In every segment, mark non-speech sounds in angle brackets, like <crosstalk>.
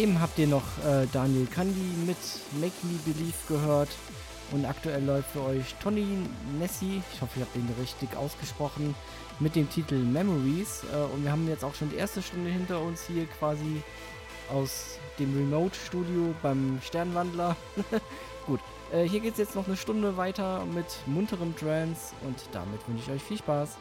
Eben habt ihr noch äh, Daniel Kandi mit Make Me Believe gehört. Und aktuell läuft für euch Tony Nessi, ich hoffe, ich habe den richtig ausgesprochen, mit dem Titel Memories. Äh, und wir haben jetzt auch schon die erste Stunde hinter uns hier quasi aus dem Remote-Studio beim Sternwandler. <laughs> Gut, äh, hier geht es jetzt noch eine Stunde weiter mit munterem Trance und damit wünsche ich euch viel Spaß.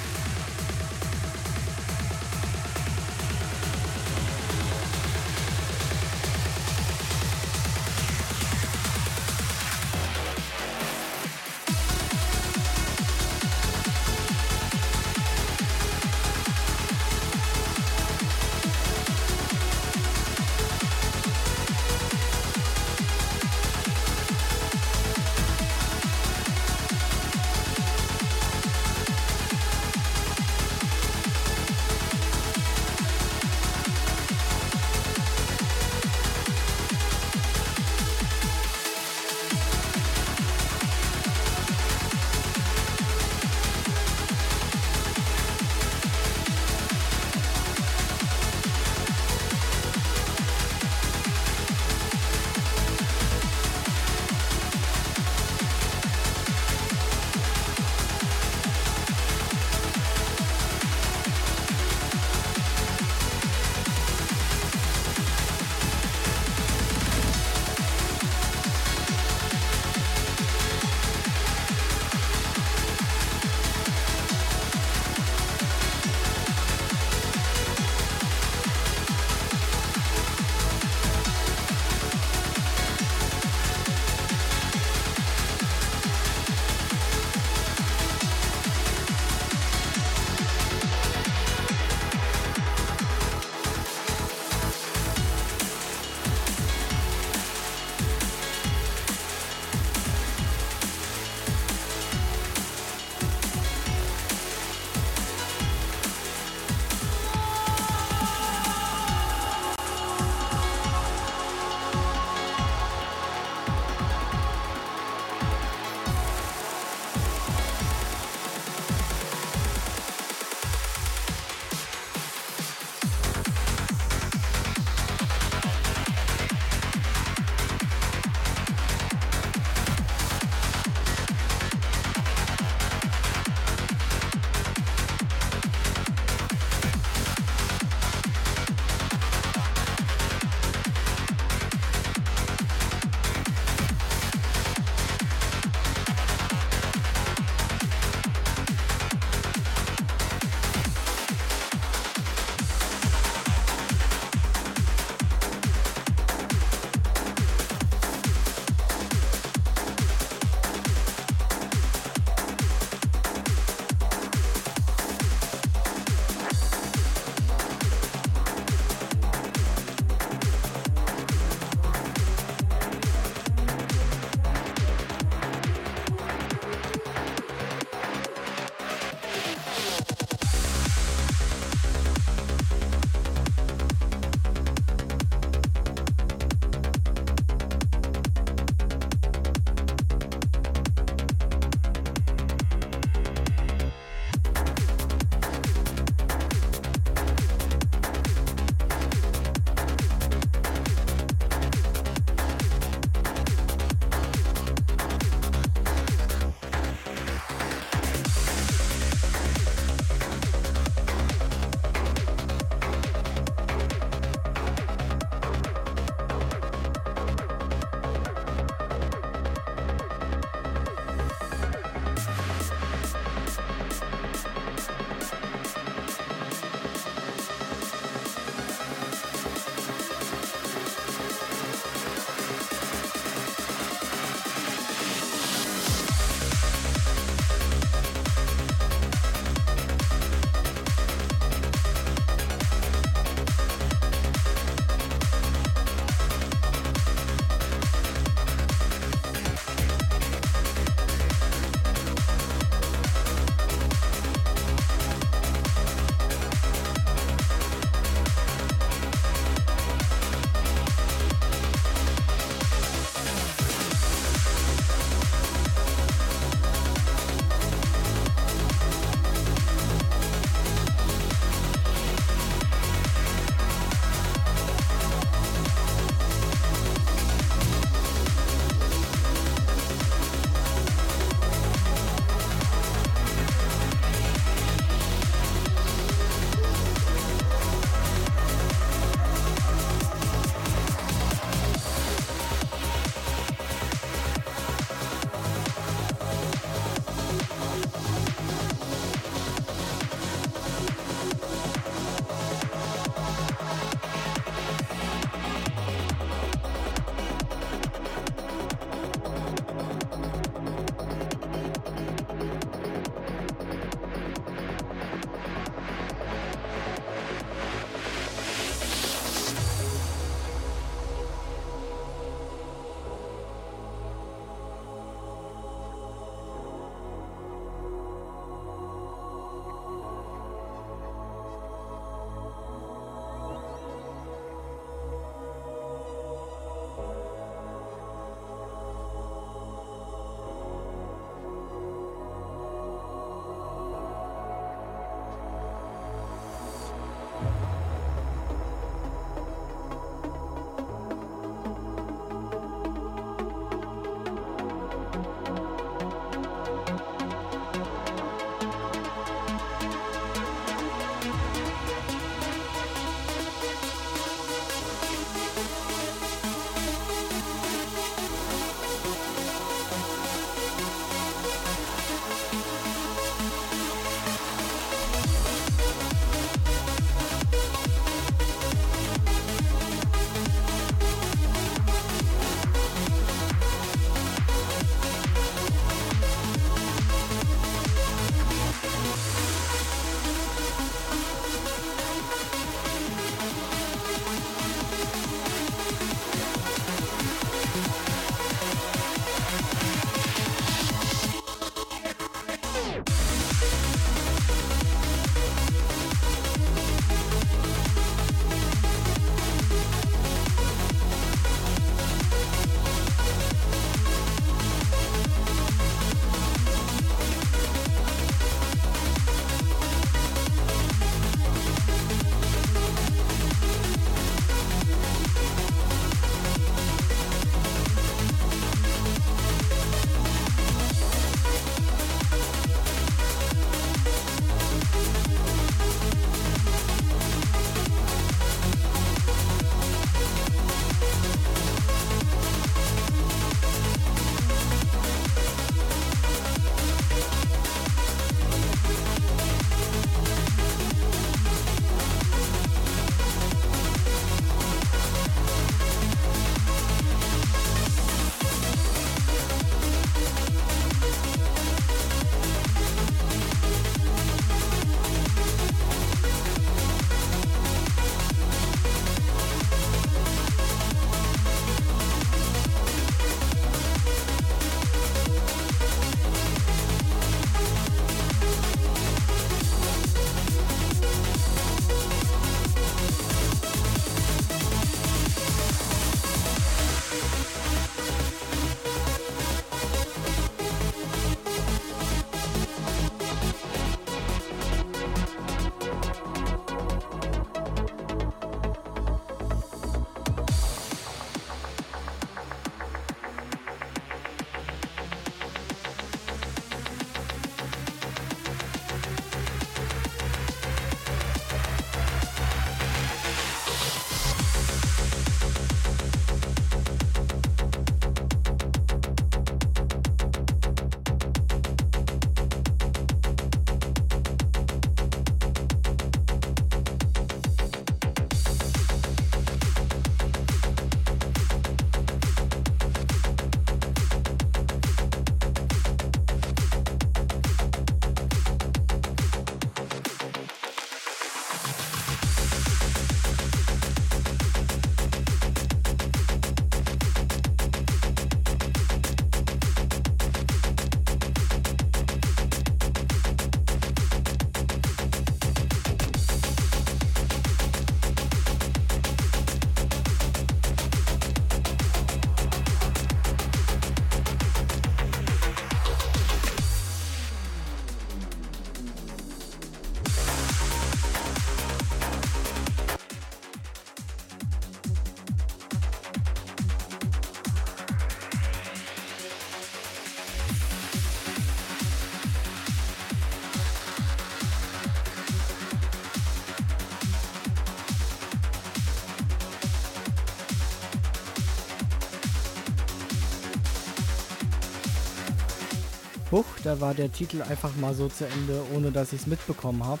Da war der Titel einfach mal so zu Ende, ohne dass ich es mitbekommen habe.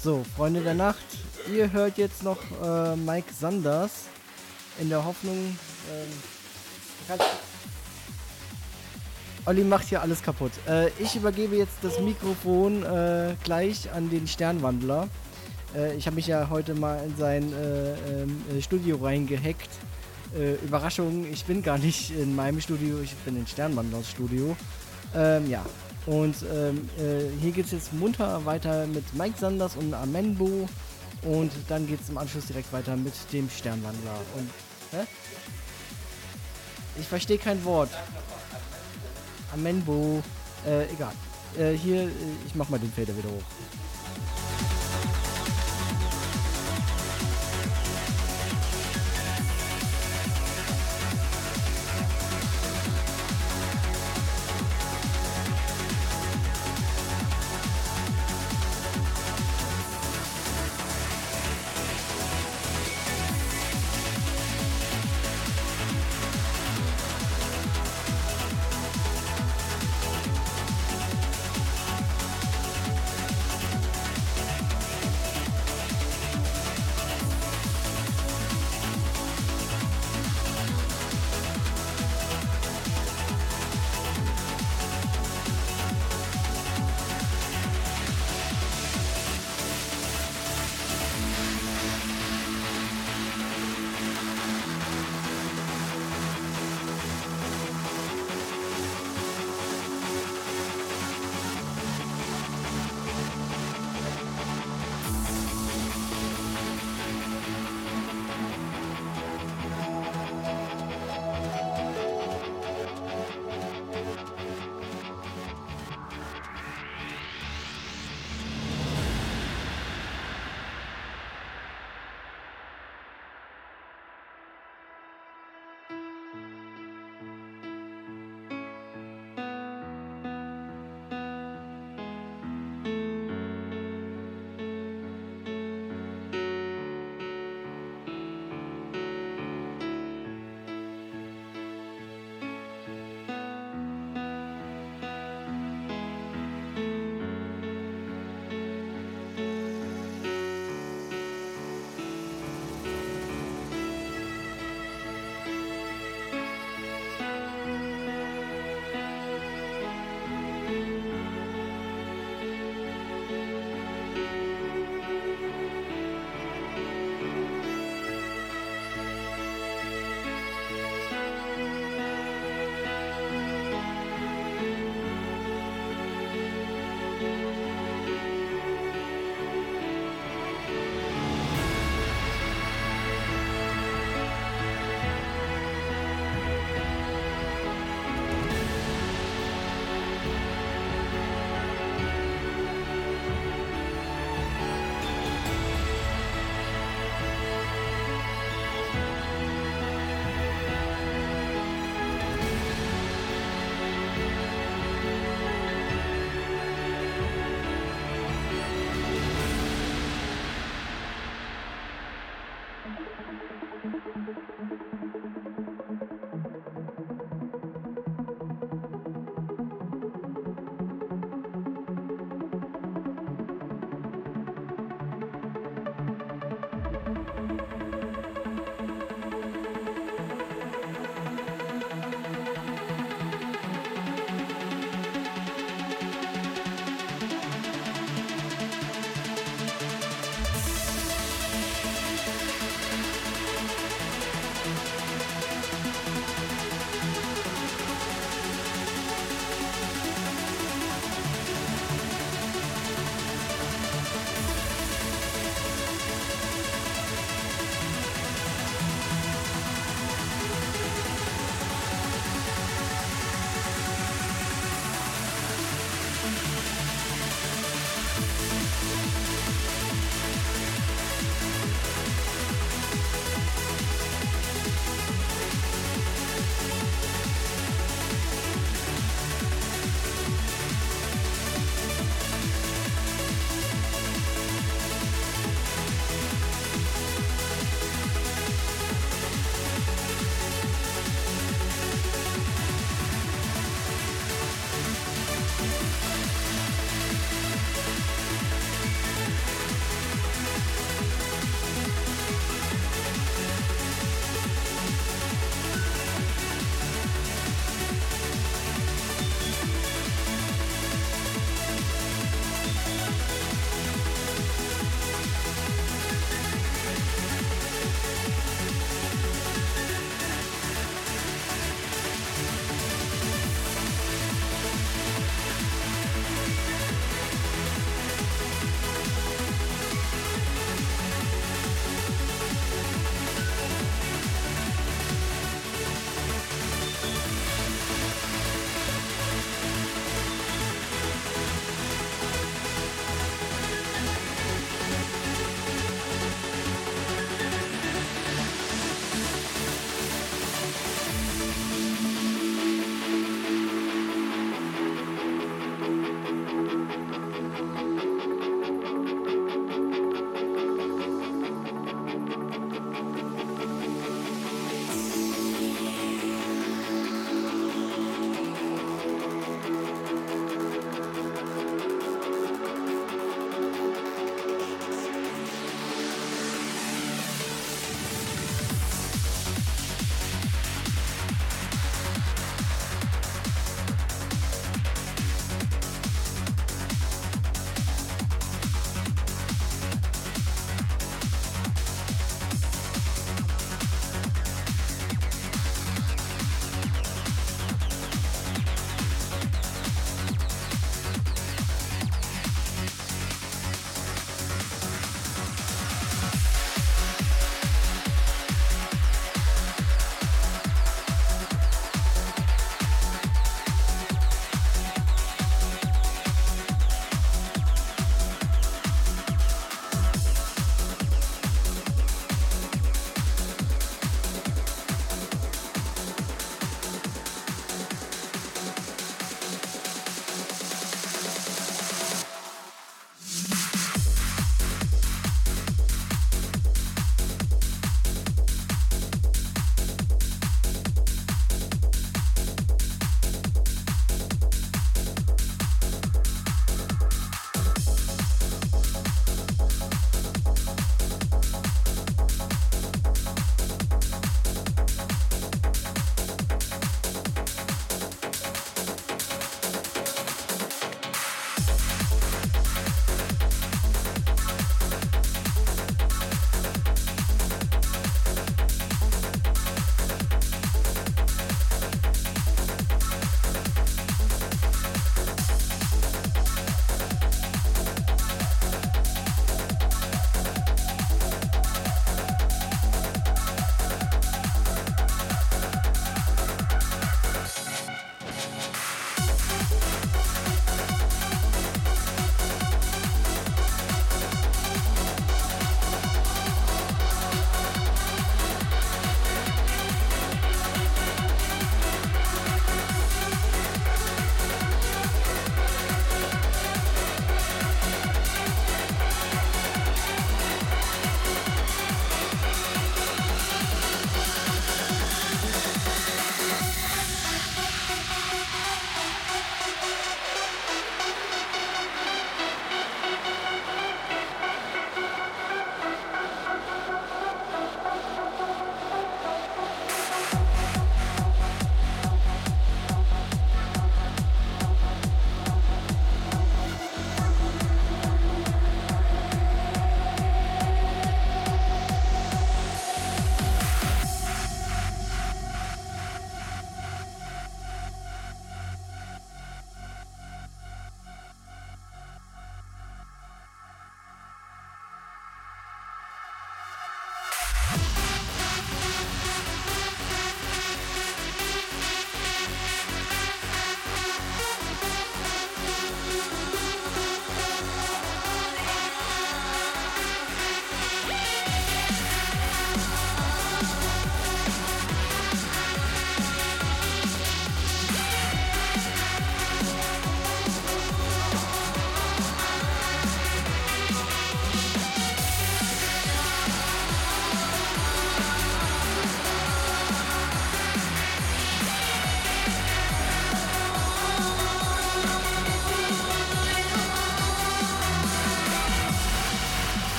So, Freunde der Nacht, ihr hört jetzt noch äh, Mike Sanders in der Hoffnung. Ähm, Olli macht hier alles kaputt. Äh, ich übergebe jetzt das Mikrofon äh, gleich an den Sternwandler. Äh, ich habe mich ja heute mal in sein äh, ähm, äh, Studio reingehackt. Äh, Überraschung, ich bin gar nicht in meinem Studio, ich bin in Sternwandlers Studio. Ähm, ja, und ähm, hier geht es jetzt munter weiter mit Mike Sanders und Amenbo. Und dann geht es im Anschluss direkt weiter mit dem Sternwandler. Und, hä? Ich verstehe kein Wort. Amenbo. Äh, egal. Äh, hier, äh, ich mach mal den Fader wieder hoch.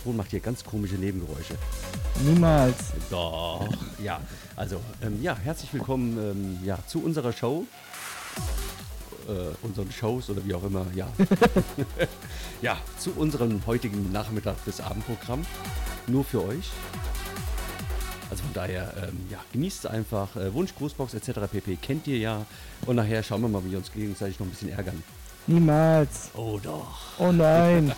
Mikrofon macht hier ganz komische Nebengeräusche. Niemals. Doch, ja. Also, ähm, ja, herzlich willkommen ähm, ja, zu unserer Show. Äh, unseren Shows oder wie auch immer, ja. <laughs> ja, zu unserem heutigen Nachmittag des Abendprogramm. Nur für euch. Also von daher, ähm, ja, genießt es einfach. Äh, Wunsch, Grußbox etc. pp. kennt ihr ja. Und nachher schauen wir mal, wie wir uns gegenseitig noch ein bisschen ärgern. Niemals. Oh doch. Oh nein.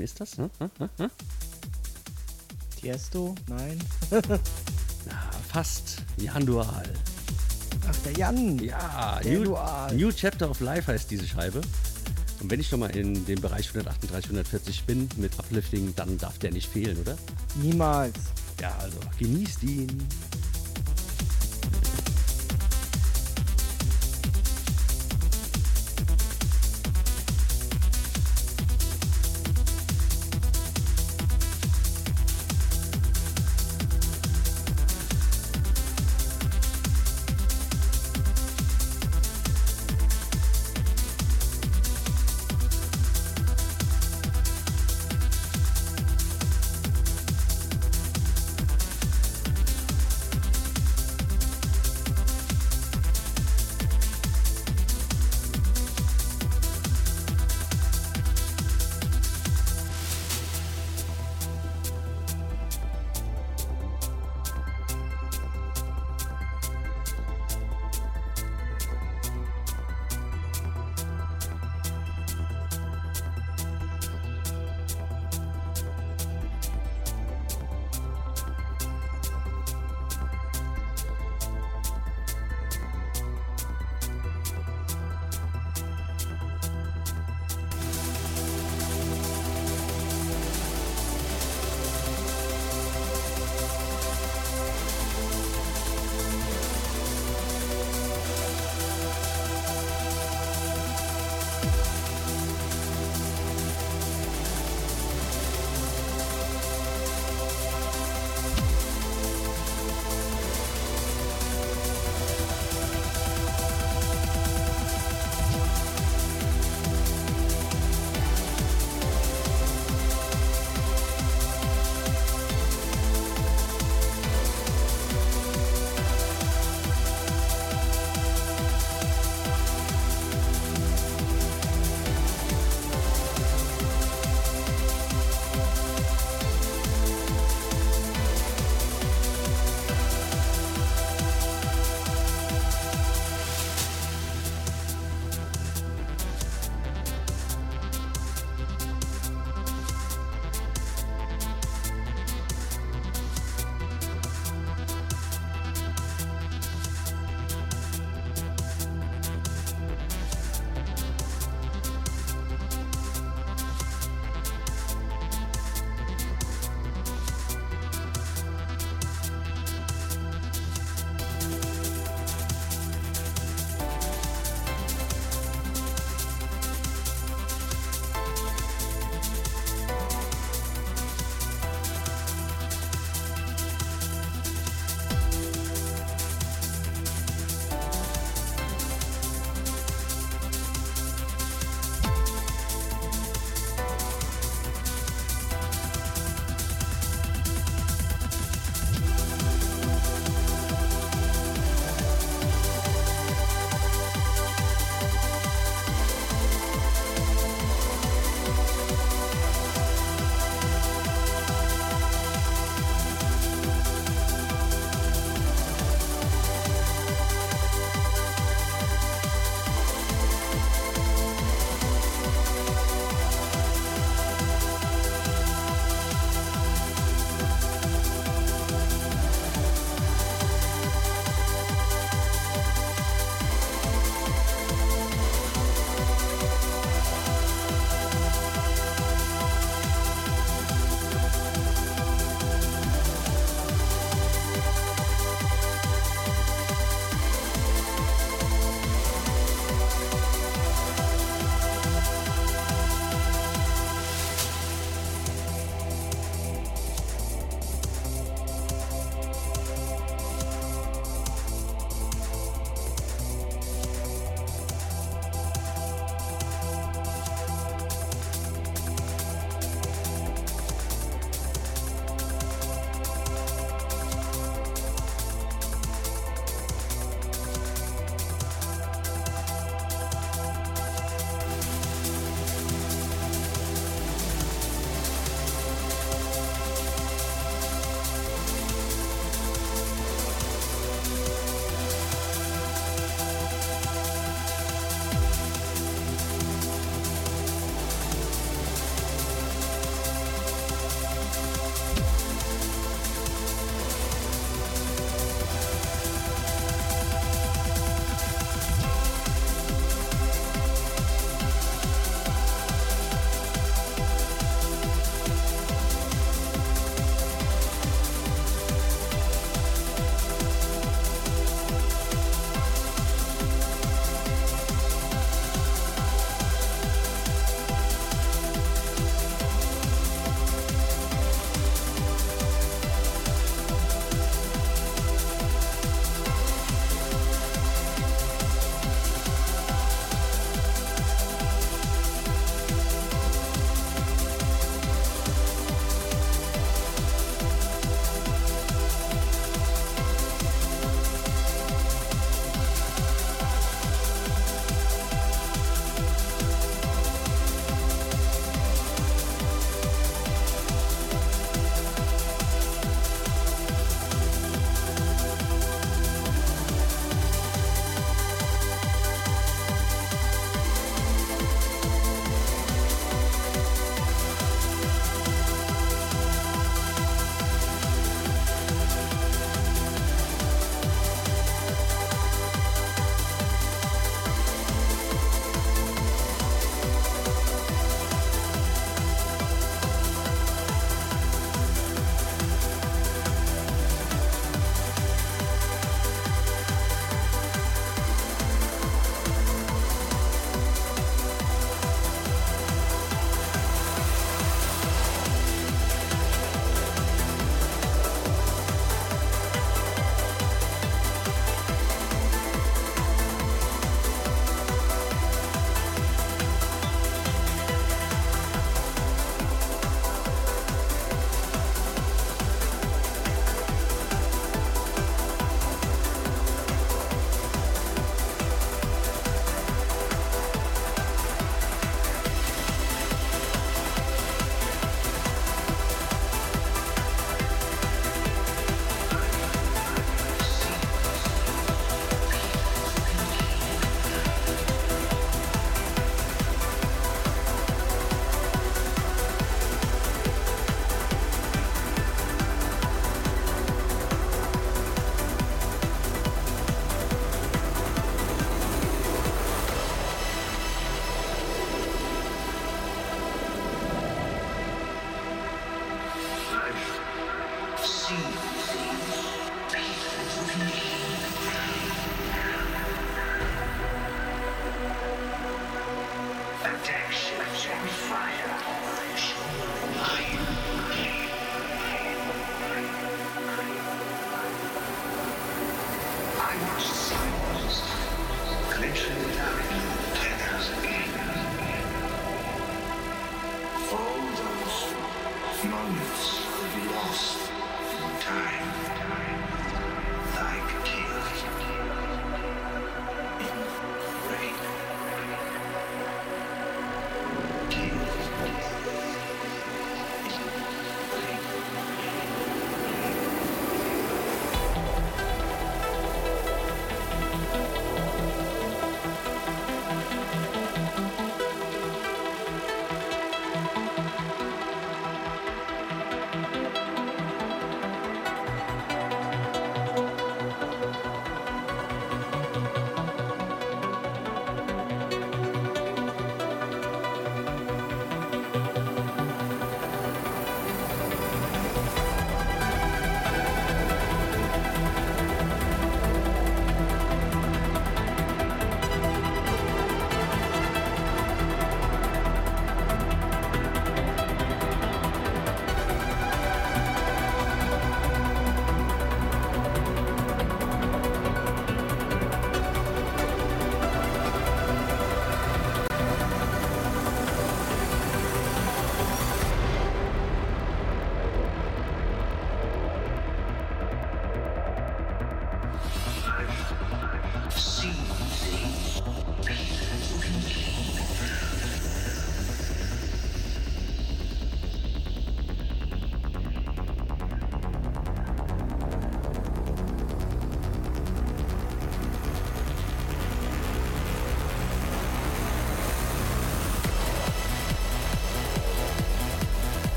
Wem ist das? Hm? Hm? Hm? Tiesto? Nein. <laughs> Na, fast. Jan Dual. Ach, der Jan. Ja, Der New, Dual. New Chapter of Life heißt diese Scheibe. Und wenn ich schon mal in dem Bereich 138, 140 bin mit Uplifting, dann darf der nicht fehlen, oder? Niemals. Ja, also genießt ihn.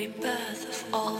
Rebirth birth of all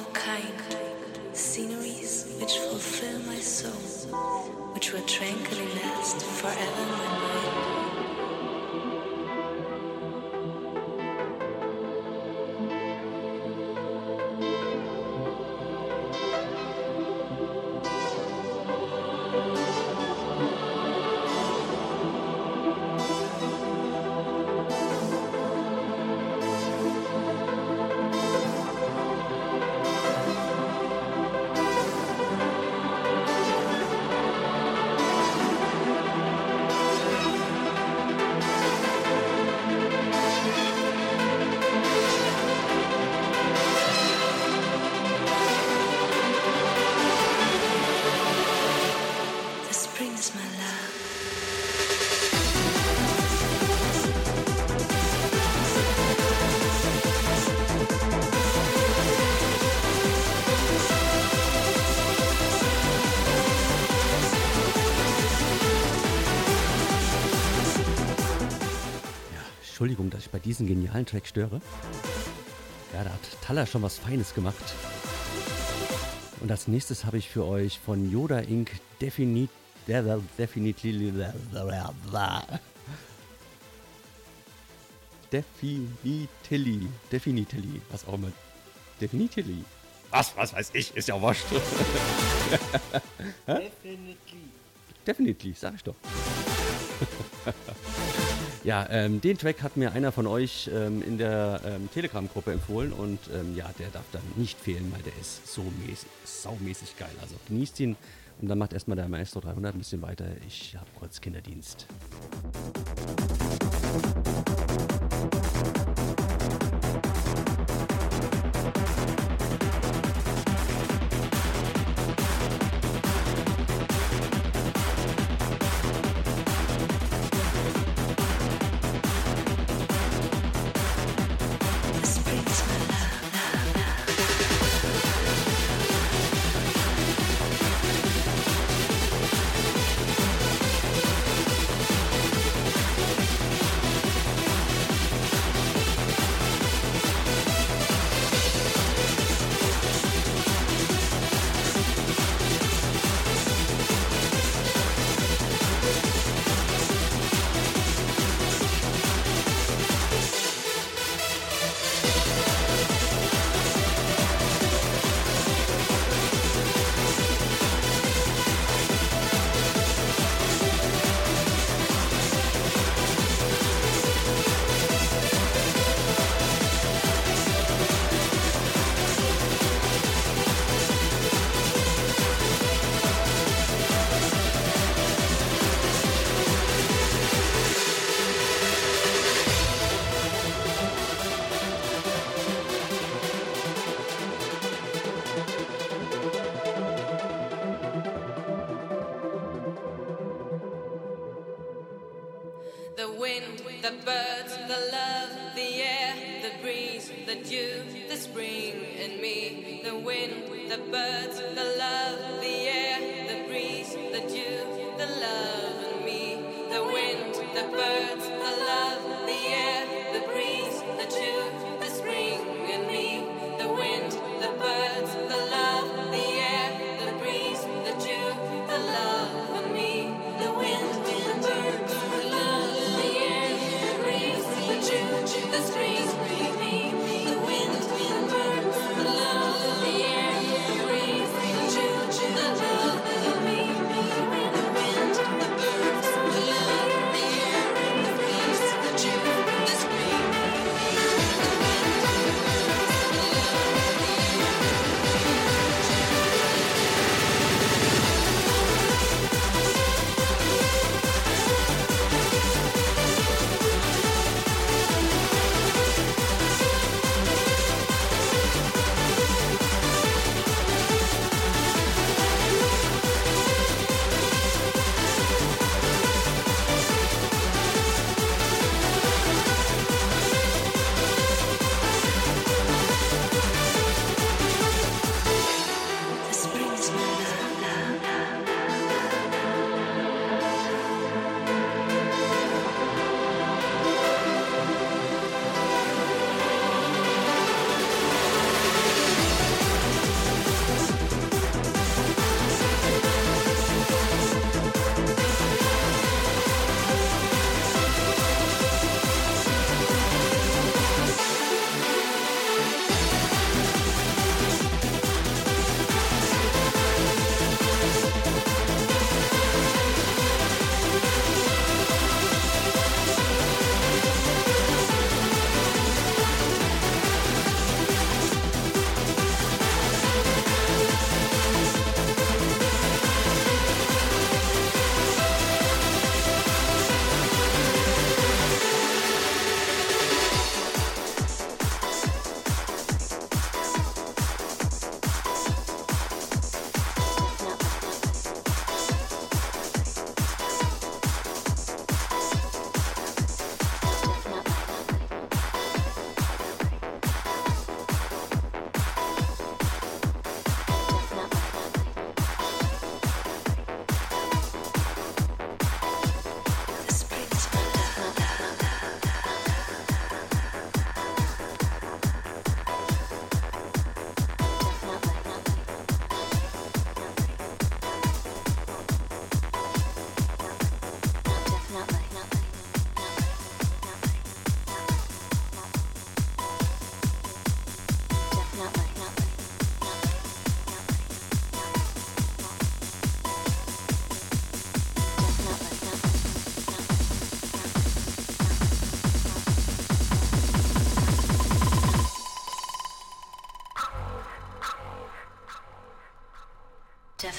Entschuldigung, dass ich bei diesem genialen Track störe. Ja, da hat Taller schon was Feines gemacht. Und als nächstes habe ich für euch von Yoda Inc. Definit, Definitely Definitely Definitely was auch immer Definitely was, was weiß ich, ist ja wurscht. <laughs> Definitely. Definitely, sag ich doch. <laughs> Ja, ähm, den Track hat mir einer von euch ähm, in der ähm, Telegram-Gruppe empfohlen und ähm, ja, der darf dann nicht fehlen, weil der ist so mäßig, saumäßig geil. Also genießt ihn und dann macht erstmal der Maestro 300 ein bisschen weiter. Ich habe kurz Kinderdienst. the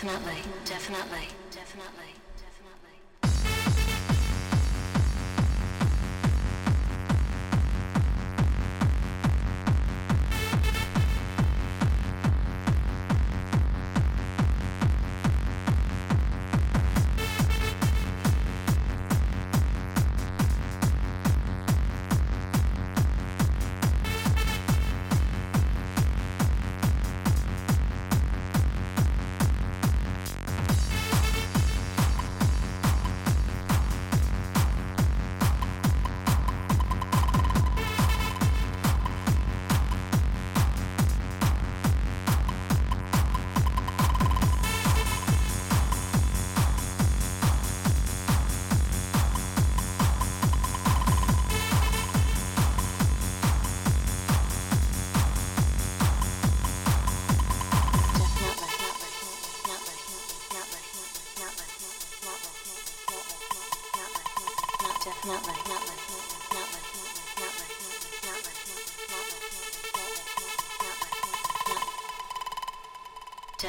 Definitely, definitely,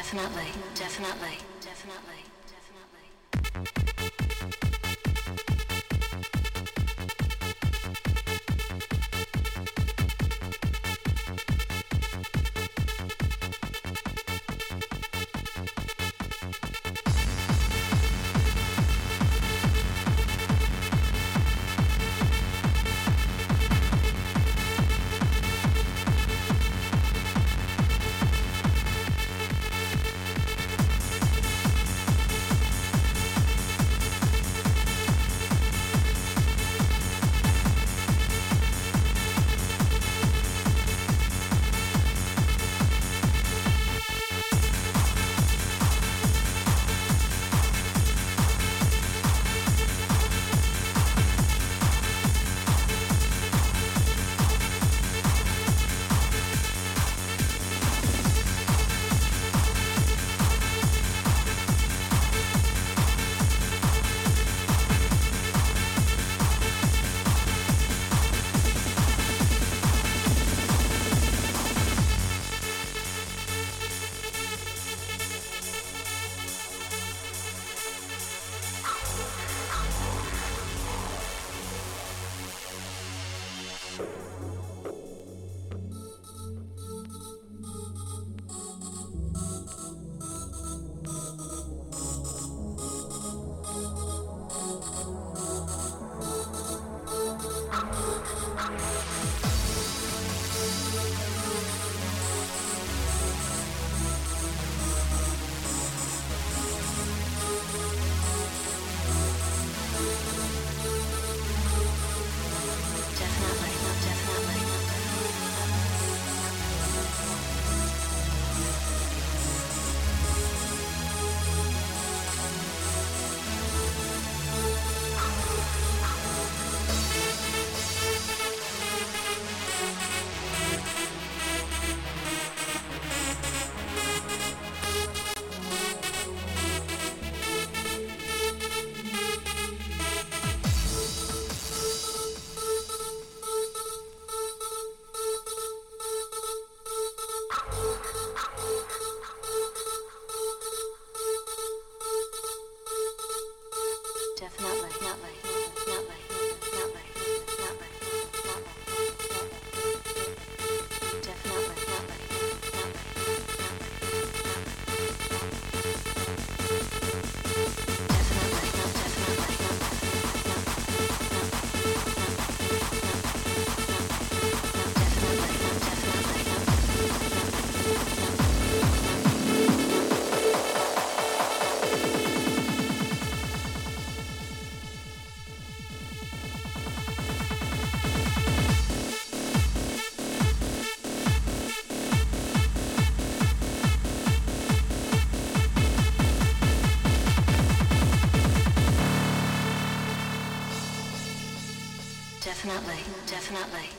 Definitely, definitely, definitely, definitely, definitely.